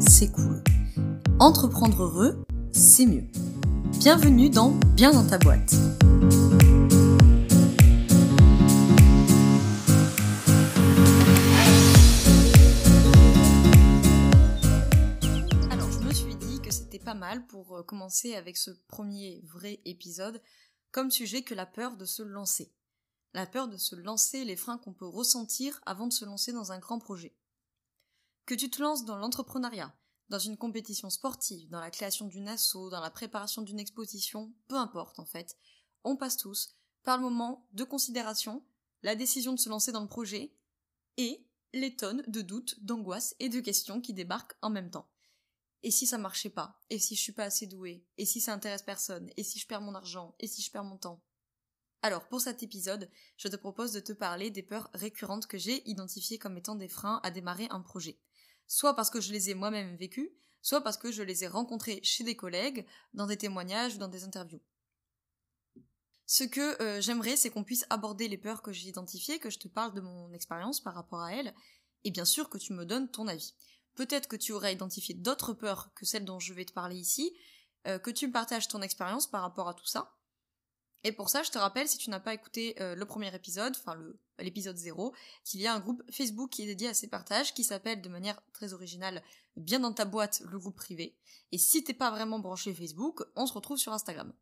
C'est cool. Entreprendre heureux, c'est mieux. Bienvenue dans Bien dans ta boîte. Alors, je me suis dit que c'était pas mal pour euh, commencer avec ce premier vrai épisode comme sujet que la peur de se lancer. La peur de se lancer, les freins qu'on peut ressentir avant de se lancer dans un grand projet. Que tu te lances dans l'entrepreneuriat, dans une compétition sportive, dans la création d'une asso, dans la préparation d'une exposition, peu importe en fait, on passe tous par le moment de considération, la décision de se lancer dans le projet et les tonnes de doutes, d'angoisses et de questions qui débarquent en même temps. Et si ça marchait pas? Et si je suis pas assez douée? Et si ça intéresse personne? Et si je perds mon argent? Et si je perds mon temps? Alors, pour cet épisode, je te propose de te parler des peurs récurrentes que j'ai identifiées comme étant des freins à démarrer un projet soit parce que je les ai moi-même vécues, soit parce que je les ai rencontrés chez des collègues, dans des témoignages ou dans des interviews. Ce que euh, j'aimerais, c'est qu'on puisse aborder les peurs que j'ai identifiées, que je te parle de mon expérience par rapport à elles, et bien sûr que tu me donnes ton avis. Peut-être que tu aurais identifié d'autres peurs que celles dont je vais te parler ici, euh, que tu me partages ton expérience par rapport à tout ça, et pour ça, je te rappelle, si tu n'as pas écouté euh, le premier épisode, enfin l'épisode 0, qu'il y a un groupe Facebook qui est dédié à ces partages, qui s'appelle de manière très originale Bien dans ta boîte, le groupe privé. Et si t'es pas vraiment branché Facebook, on se retrouve sur Instagram.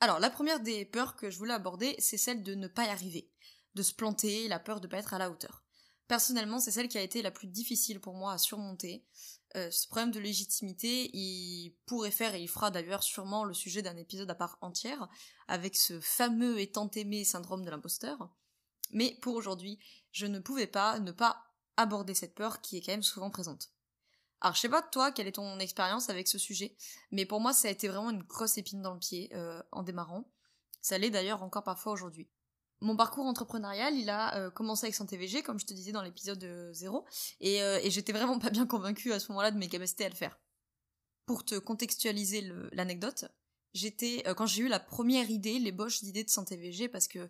Alors, la première des peurs que je voulais aborder, c'est celle de ne pas y arriver, de se planter, la peur de pas être à la hauteur. Personnellement, c'est celle qui a été la plus difficile pour moi à surmonter. Euh, ce problème de légitimité, il pourrait faire, et il fera d'ailleurs sûrement le sujet d'un épisode à part entière, avec ce fameux et tant aimé syndrome de l'imposteur. Mais pour aujourd'hui, je ne pouvais pas ne pas aborder cette peur qui est quand même souvent présente. Alors je sais pas toi quelle est ton expérience avec ce sujet, mais pour moi ça a été vraiment une grosse épine dans le pied euh, en démarrant. Ça l'est d'ailleurs encore parfois aujourd'hui. Mon parcours entrepreneurial, il a euh, commencé avec TVG, comme je te disais dans l'épisode 0, et, euh, et j'étais vraiment pas bien convaincue à ce moment-là de mes capacités à le faire. Pour te contextualiser l'anecdote, j'étais euh, quand j'ai eu la première idée, l'ébauche d'idée de Santé VG, parce que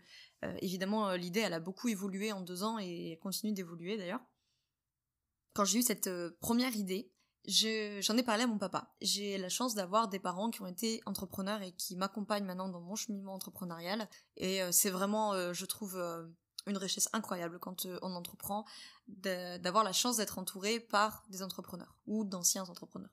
évidemment l'idée elle a beaucoup évolué en deux ans et elle continue d'évoluer d'ailleurs. Quand j'ai eu cette première idée, j'en ai parlé à mon papa. J'ai la chance d'avoir des parents qui ont été entrepreneurs et qui m'accompagnent maintenant dans mon cheminement entrepreneurial. Et euh, c'est vraiment, euh, je trouve, euh, une richesse incroyable quand on entreprend, d'avoir la chance d'être entouré par des entrepreneurs ou d'anciens entrepreneurs.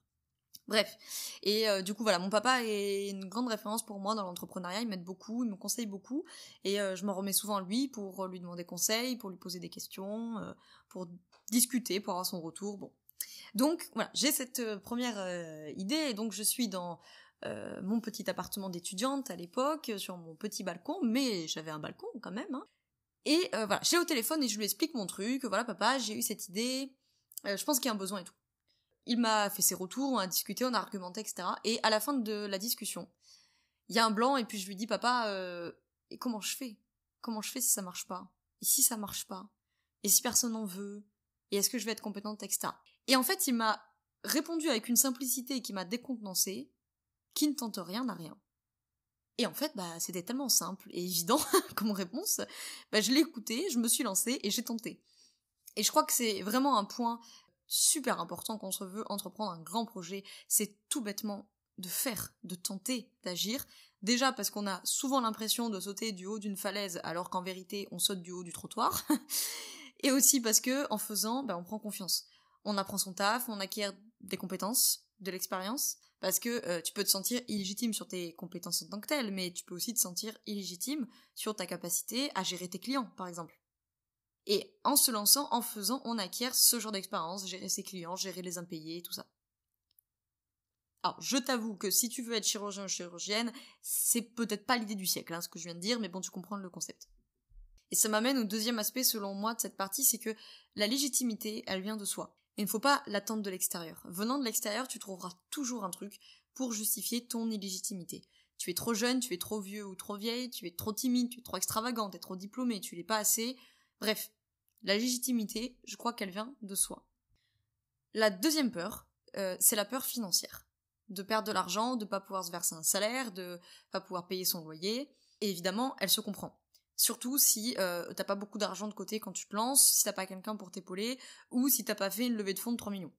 Bref, et du coup voilà, mon papa est une grande référence pour moi dans l'entrepreneuriat, il m'aide beaucoup, il me conseille beaucoup, et je me remets souvent à lui pour lui demander conseil, pour lui poser des questions, pour discuter, pour avoir son retour, bon, donc voilà, j'ai cette euh, première euh, idée et donc je suis dans euh, mon petit appartement d'étudiante à l'époque, sur mon petit balcon, mais j'avais un balcon quand même. Hein. Et voilà, j'ai au téléphone et je lui explique mon truc, voilà papa, j'ai eu cette idée, je pense qu'il y a un besoin et tout. Il m'a fait ses retours, on a discuté, on a argumenté, etc. Et à la fin de la discussion, il y a un blanc et puis je lui dis papa, et comment je fais? Comment je fais si ça marche pas? Et si ça marche pas? Et si personne n'en veut? Et est-ce que je vais être compétente, etc. Et en fait, il m'a répondu avec une simplicité qui m'a décontenancé, qui ne tente rien n'a rien. Et en fait, bah, c'était tellement simple et évident comme réponse. Bah, je l'ai écouté, je me suis lancée et j'ai tenté. Et je crois que c'est vraiment un point super important quand on veut entreprendre un grand projet, c'est tout bêtement de faire, de tenter, d'agir. Déjà parce qu'on a souvent l'impression de sauter du haut d'une falaise alors qu'en vérité on saute du haut du trottoir. et aussi parce que en faisant, bah, on prend confiance on apprend son taf, on acquiert des compétences, de l'expérience, parce que euh, tu peux te sentir illégitime sur tes compétences en tant que telles, mais tu peux aussi te sentir illégitime sur ta capacité à gérer tes clients, par exemple. Et en se lançant, en faisant, on acquiert ce genre d'expérience, gérer ses clients, gérer les impayés, tout ça. Alors, je t'avoue que si tu veux être chirurgien ou chirurgienne, c'est peut-être pas l'idée du siècle, hein, ce que je viens de dire, mais bon, tu comprends le concept. Et ça m'amène au deuxième aspect, selon moi, de cette partie, c'est que la légitimité, elle vient de soi. Il ne faut pas l'attendre de l'extérieur. Venant de l'extérieur, tu trouveras toujours un truc pour justifier ton illégitimité. Tu es trop jeune, tu es trop vieux ou trop vieille, tu es trop timide, tu es trop extravagant, tu es trop diplômé, tu l'es pas assez. Bref, la légitimité, je crois qu'elle vient de soi. La deuxième peur, euh, c'est la peur financière. De perdre de l'argent, de pas pouvoir se verser un salaire, de pas pouvoir payer son loyer. Et évidemment, elle se comprend. Surtout si euh, t'as pas beaucoup d'argent de côté quand tu te lances, si t'as pas quelqu'un pour t'épauler, ou si t'as pas fait une levée de fonds de 3 millions.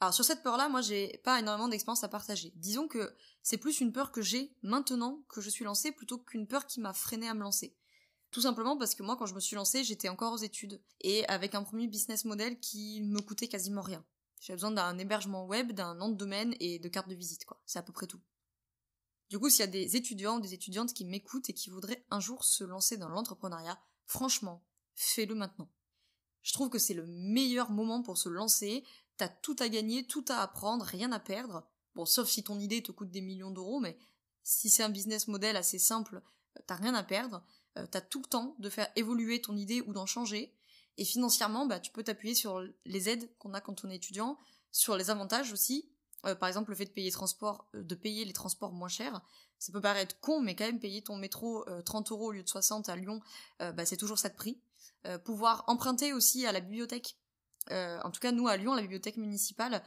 Alors sur cette peur-là, moi j'ai pas énormément d'expérience à partager. Disons que c'est plus une peur que j'ai maintenant que je suis lancée plutôt qu'une peur qui m'a freiné à me lancer. Tout simplement parce que moi quand je me suis lancée, j'étais encore aux études et avec un premier business model qui me coûtait quasiment rien. J'avais besoin d'un hébergement web, d'un nom de domaine et de carte de visite quoi. C'est à peu près tout. Du coup, s'il y a des étudiants ou des étudiantes qui m'écoutent et qui voudraient un jour se lancer dans l'entrepreneuriat, franchement, fais-le maintenant. Je trouve que c'est le meilleur moment pour se lancer, t'as tout à gagner, tout à apprendre, rien à perdre. Bon, sauf si ton idée te coûte des millions d'euros, mais si c'est un business model assez simple, euh, t'as rien à perdre. Euh, t'as tout le temps de faire évoluer ton idée ou d'en changer. Et financièrement, bah, tu peux t'appuyer sur les aides qu'on a quand on est étudiant, sur les avantages aussi, euh, par exemple, le fait de payer, transport, euh, de payer les transports moins chers, ça peut paraître con, mais quand même payer ton métro 30 euh, euros au lieu de 60 à Lyon, bah, c'est toujours ça de prix. pouvoir emprunter aussi à la bibliothèque. en tout cas, nous, à Lyon, la bibliothèque municipale,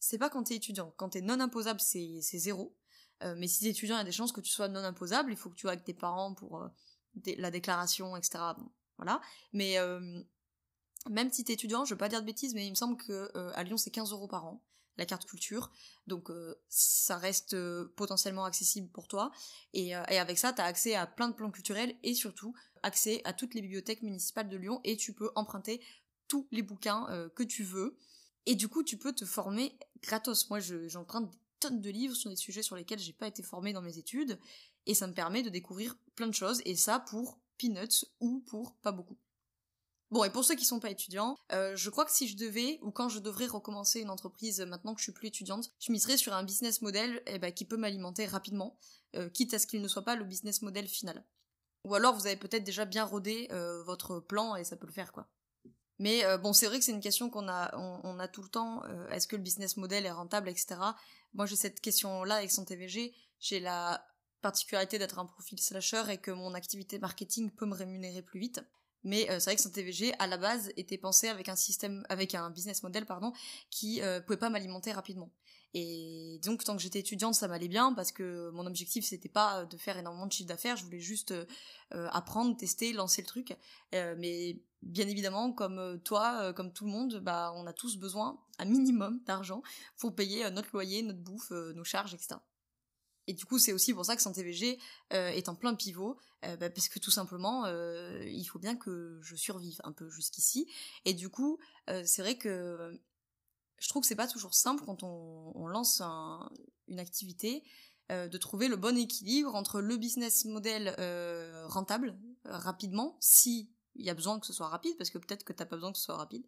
c'est pas quand t'es étudiant. Quand t'es non imposable, c'est zéro. mais si t'es étudiant, il y a des chances que tu sois non imposable. Il faut que tu vas avec tes parents pour la déclaration, etc. voilà. Mais même si t'es étudiant, je veux pas dire de bêtises, mais il me semble que à Lyon, c'est 15 euros par an la carte culture. Donc euh, ça reste euh, potentiellement accessible pour toi. Et, euh, avec ça, tu as accès à plein de plans culturels et surtout accès à toutes les bibliothèques municipales de Lyon et tu peux emprunter tous les bouquins que tu veux. Et du coup, tu peux te former gratos. Moi, j'emprunte des tonnes de livres sur des sujets sur lesquels j'ai pas été formée dans mes études et ça me permet de découvrir plein de choses et ça pour peanuts ou pour pas beaucoup. Bon, et pour ceux qui sont pas étudiants, euh, je crois que si je devais, ou quand je devrais recommencer une entreprise maintenant que je suis plus étudiante, je miserais sur un business model eh ben, qui peut m'alimenter rapidement, euh, quitte à ce qu'il ne soit pas le business model final. Ou alors vous avez peut-être déjà bien rodé euh, votre plan et ça peut le faire quoi. Mais bon, c'est vrai que c'est une question qu'on a, a tout le temps. Est-ce que le business model est rentable, etc. Moi, j'ai cette question-là avec son TVG. J'ai la particularité d'être un profil slasher et que mon activité marketing peut me rémunérer plus vite. Mais euh, c'est vrai que TVG, à la base, était pensé avec un système, avec un business model, pardon, qui euh, pouvait pas m'alimenter rapidement. Et donc, tant que j'étais étudiante, ça m'allait bien parce que mon objectif, c'était pas de faire énormément de chiffre d'affaires. Je voulais juste euh, apprendre, tester, lancer le truc. mais bien évidemment, comme toi, comme tout le monde, bah, on a tous besoin, un minimum d'argent pour payer notre loyer, notre bouffe, nos charges, etc. Et du coup, c'est aussi pour ça que Santé VG euh, est en plein pivot, euh, bah, parce que tout simplement, euh, il faut bien que je survive un peu jusqu'ici. Et du coup, c'est vrai que je trouve que c'est pas toujours simple quand on, lance une activité de trouver le bon équilibre entre le business model rentable rapidement, si il y a besoin que ce soit rapide, parce que peut-être que t'as pas besoin que ce soit rapide,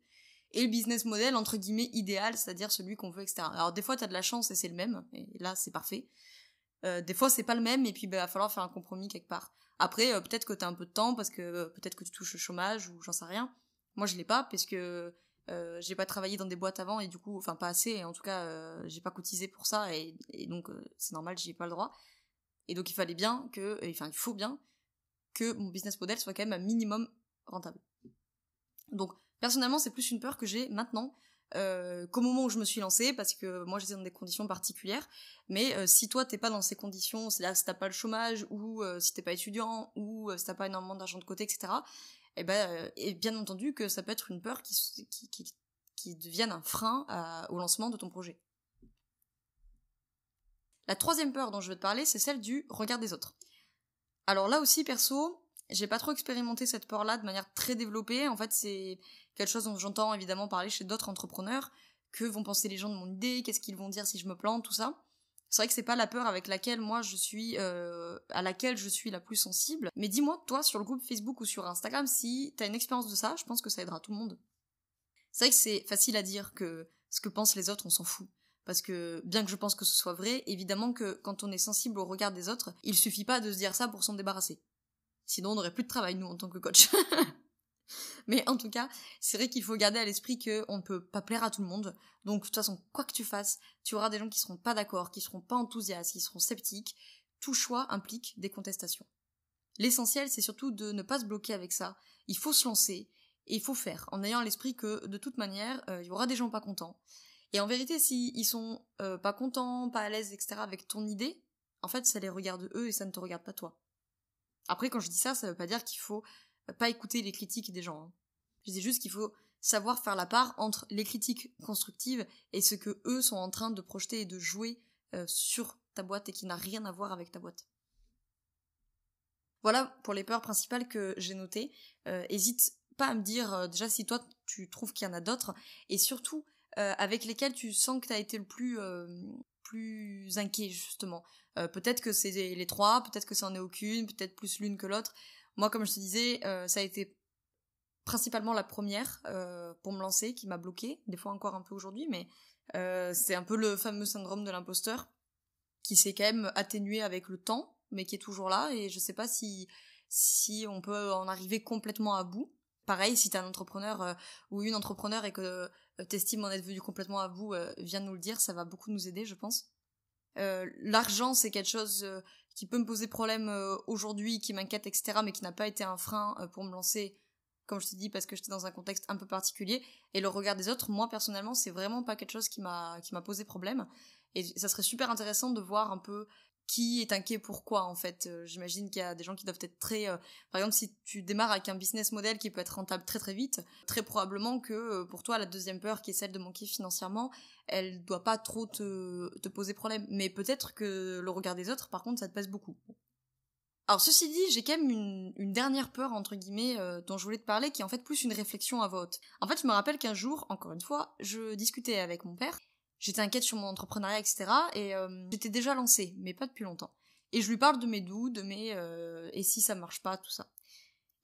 et le business model entre guillemets idéal, c'est-à-dire celui qu'on veut, etc. Alors des fois t'as de la chance et c'est le même, et là c'est parfait. Euh, des fois, c'est pas le même, et puis il bah, va falloir faire un compromis quelque part. Après, euh, peut-être que t'as un peu de temps, parce que euh, peut-être que tu touches le chômage, ou j'en sais rien. Moi, je l'ai pas, parce que j'ai pas travaillé dans des boîtes avant, et du coup, enfin, pas assez, et en tout cas, j'ai pas cotisé pour ça, et, donc, c'est normal, j'y ai pas le droit. Et donc, il fallait bien que, enfin, il faut bien que mon business model soit quand même un minimum rentable. Donc, personnellement, c'est plus une peur que j'ai maintenant, euh, qu'au moment où je me suis lancée, parce que moi j'étais dans des conditions particulières. Mais euh, si toi t'es pas dans ces conditions, c'est-à-dire si t'as pas le chomage, ou euh, si t'es pas étudiant, ou si t'as pas énormément d'argent de côté, etc. Et eh ben, bien entendu que ça peut être une peur qui, qui, devienne un frein au lancement de ton projet. La troisième peur dont je vais te parler, c'est celle du regard des autres. Alors là aussi, perso, j'ai pas trop expérimenté cette peur-là de manière très développée. En fait, c'est quelque chose dont j'entends évidemment parler chez d'autres entrepreneurs. Que vont penser les gens de mon idée? Qu'est-ce qu'ils vont dire si je me plante? Tout ça. C'est vrai que c'est pas la peur avec laquelle moi je suis, euh, à laquelle je suis la plus sensible. Mais dis-moi, toi, sur le groupe Facebook ou sur Instagram, si t'as une expérience de ça, je pense que ça aidera tout le monde. C'est vrai que c'est facile à dire que ce que pensent les autres, on s'en fout. Parce que, bien que je pense que ce soit vrai, évidemment que quand on est sensible au regard des autres, il suffit pas de se dire ça pour s'en débarrasser. Sinon, on n'aurait plus de travail, nous, en tant que coach. Mais en tout cas, c'est vrai qu'il faut garder à l'esprit qu'on ne peut pas plaire à tout le monde. Donc, de toute façon, quoi que tu fasses, tu auras des gens qui seront pas d'accord, qui seront pas enthousiastes, qui seront sceptiques. Tout choix implique des contestations. L'essentiel, c'est surtout de ne pas se bloquer avec ça. Il faut se lancer et il faut faire, en ayant à l'esprit que de toute manière, euh, il y aura des gens pas contents. Et en vérité, s'ils ils sont euh, pas contents, pas à l'aise, etc. avec ton idée, en fait, ça les regarde eux et ça ne te regarde pas toi. Après, quand je dis ça, ça veut pas dire qu'il faut pas écouter les critiques des gens. Hein. Je dis juste qu'il faut savoir faire la part entre les critiques constructives et ce que eux sont en train de projeter et de jouer euh, sur ta boîte et qui n'a rien à voir avec ta boîte. Voilà pour les peurs principales que j'ai notées. Euh, hésite pas à me dire euh, déjà si toi tu trouves qu'il y en a d'autres et surtout avec lesquelles tu sens que tu as été le plus plus inquiet justement. peut-être que c'est les trois, peut-être que ça en est aucune, peut-être plus l'une que l'autre. Moi, comme je te disais, ça a été principalement la première euh, pour me lancer qui m'a bloqué, des fois encore un peu aujourd'hui, mais euh, c'est un peu le fameux syndrome de l'imposteur qui s'est quand même atténué avec le temps, mais qui est toujours là et je sais pas si si on peut en arriver complètement à bout. Pareil, si t'es un entrepreneur euh, ou une entrepreneur et que t'estimes en être venu complètement à bout, viens nous le dire, ça va beaucoup nous aider, je pense. L'argent, c'est quelque chose qui peut me poser problème aujourd'hui, qui m'inquiète, etc., mais qui n'a pas été un frein pour me lancer comme je t'ai dit, parce que j'étais dans un contexte un peu particulier. Et le regard des autres, moi personnellement, c'est vraiment pas quelque chose qui m'a qui m'a posé problème. Et ça serait super intéressant de voir un peu qui est inquiet pourquoi en fait. Euh, j'imagine qu'il y a des gens qui doivent être très. Euh, par exemple, si tu démarres avec un business model qui peut être rentable très très vite, très probablement que euh, pour toi la deuxième peur qui est celle de manquer financièrement, elle doit pas trop te, poser problème. Mais peut-être que le regard des autres, par contre, ça te pèse beaucoup. Alors ceci dit, j'ai quand même une, dernière peur entre guillemets dont je voulais te parler, qui est en fait plus une réflexion à vote. En fait, je me rappelle qu'un jour, encore une fois, je discutais avec mon père. J'étais inquiète sur mon entrepreneuriat, etc. Et euh, j'étais déjà lancée, mais pas depuis longtemps. Et je lui parle de mes doutes, de mes euh, et si ça marche pas, tout ça.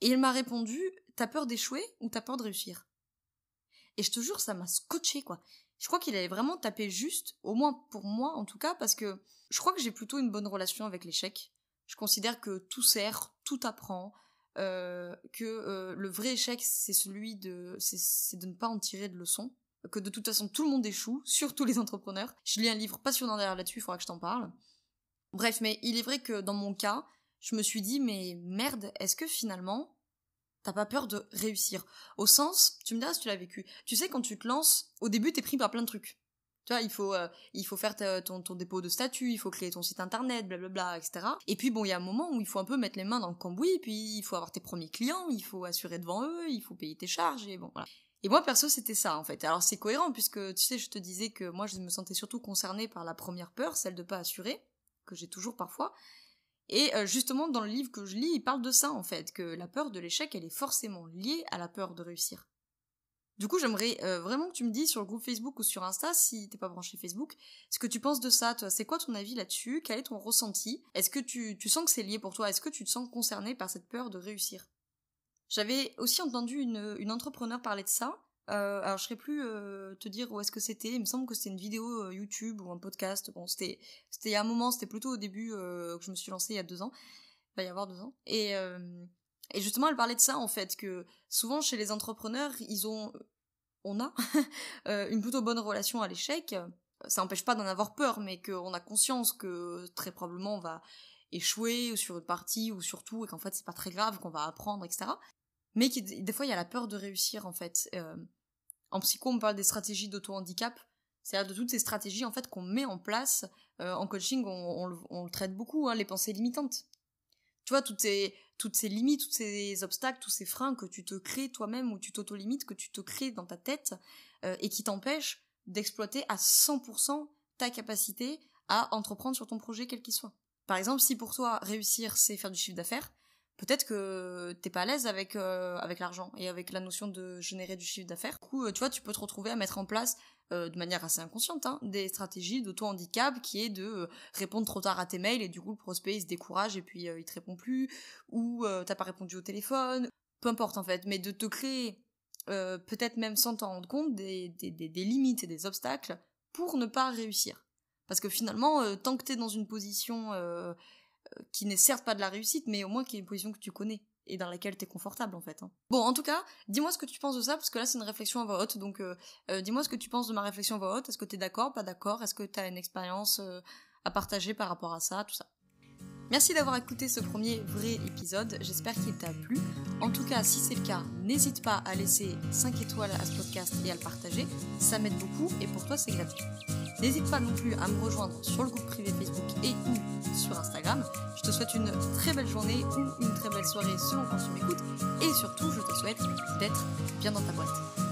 Et il m'a répondu T'as peur d'échouer ou t'as peur de réussir? Et je te jure, ça m'a scotché quoi. Je crois qu'il avait vraiment tapé juste, au moins pour moi en tout cas, parce que je crois que j'ai plutôt une bonne relation avec l'échec je considère que tout sert, tout apprend, euh, que le vrai échec, c'est celui de, c'est de ne pas en tirer de leçons, que de toute façon tout le monde échoue, surtout les entrepreneurs. Je lis un livre passionnant derrière là-dessus, il faudra que je t'en parle. Bref, mais il est vrai que dans mon cas, je me suis dit, mais merde, est-ce que finalement, t'as pas peur de réussir? Au sens, tu me diras si tu l'as vécu. Tu sais, quand tu te lances, au début, t'es pris par plein de trucs. Tu vois, il faut, euh, il faut faire ton, ton, dépôt de statut, il faut créer ton site internet, blablabla, etc. Et puis bon, il y a un moment où il faut un peu mettre les mains dans le cambouis, puis il faut avoir tes premiers clients, il faut assurer devant eux, il faut payer tes charges, et bon, voilà. Et moi, perso, c'était ça, en fait. Alors, c'est cohérent, puisque, tu sais, je te disais que moi, je me sentais surtout concernée par la première peur, celle de pas assurer, que j'ai toujours parfois. Et euh, justement, dans le livre que je lis, il parle de ça, en fait, que la peur de l'échec, elle est forcément liée à la peur de réussir. Du coup, j'aimerais euh, vraiment que tu me dises sur le groupe Facebook ou sur Insta, si t'es pas branché Facebook, ce que tu penses de ça, toi. C'est quoi ton avis là-dessus? Quel est ton ressenti? Est-ce que tu, tu sens que c'est lié pour toi? Est-ce que tu te sens concerné par cette peur de réussir? J'avais aussi entendu une, une entrepreneur parler de ça. Euh, alors, je serais plus euh, te dire où est-ce que c'était. Il me semble que c'était une vidéo euh, YouTube ou un podcast. C'était, c'était il y a un moment, c'était plutôt au début que je me suis lancée il y a deux ans. Il va y avoir deux ans. Et justement, elle parlait de ça en fait, que souvent chez les entrepreneurs, ils ont, on a une plutôt bonne relation à l'échec. Ça n'empêche pas d'en avoir peur, mais qu'on a conscience que très probablement on va échouer sur une partie ou sur tout, et qu'en fait c'est pas très grave, qu'on va apprendre, etc. Mais des fois il y a la peur de réussir en fait. Euh, en psycho, on parle des stratégies d'auto-handicap. C'est-à-dire de toutes ces stratégies en fait qu'on met en place. Euh, en coaching, on, on, le traite beaucoup, hein, les pensées limitantes. Tu vois, toutes ces, toutes ces limites, tous ces obstacles, tous ces freins que tu te crées toi-même ou tu t'auto-limites, que tu te crées dans ta tête euh, et qui t'empêchent d'exploiter à 100% ta capacité à entreprendre sur ton projet quel qu'il soit. Par exemple, si pour toi réussir c'est faire du chiffre d'affaires, peut-être que t'es pas à l'aise avec euh, avec l'argent et avec la notion de générer du chiffre d'affaires. Du coup, euh, tu vois, tu peux te retrouver à mettre en place euh, de manière assez inconsciente hein, des stratégies d'auto-handicap qui est de répondre trop tard à tes mails et du coup le prospect il se décourage et puis il te répond plus ou t'as pas répondu au téléphone, peu importe en fait, mais de te créer peut-être même sans t'en rendre compte des, des, des, des limites et des obstacles pour ne pas réussir. Parce que finalement, tant que t'es dans une position qui n'est certes pas de la réussite, mais au moins qui est une position que tu connais et dans laquelle tu es confortable en fait. Hein. Bon, en tout cas, dis-moi ce que tu penses de ça, parce que là c'est une réflexion à voix haute, donc euh, euh, dis-moi ce que tu penses de ma réflexion à voix haute, est-ce que tu es d'accord, pas d'accord, est-ce que tu as une expérience euh, à partager par rapport à ça, tout ça? Merci d'avoir écouté ce premier vrai épisode, j'espère qu'il t'a plu. En tout cas, si c'est le cas, n'hésite pas à laisser 5 étoiles à ce podcast et à le partager, ça m'aide beaucoup et pour toi c'est gratuit. N'hésite pas non plus à me rejoindre sur le groupe privé Facebook et ou sur Instagram. Je te souhaite une très belle journée ou une très belle soirée selon quand tu m'écoutes et surtout je te souhaite d'être bien dans ta boîte.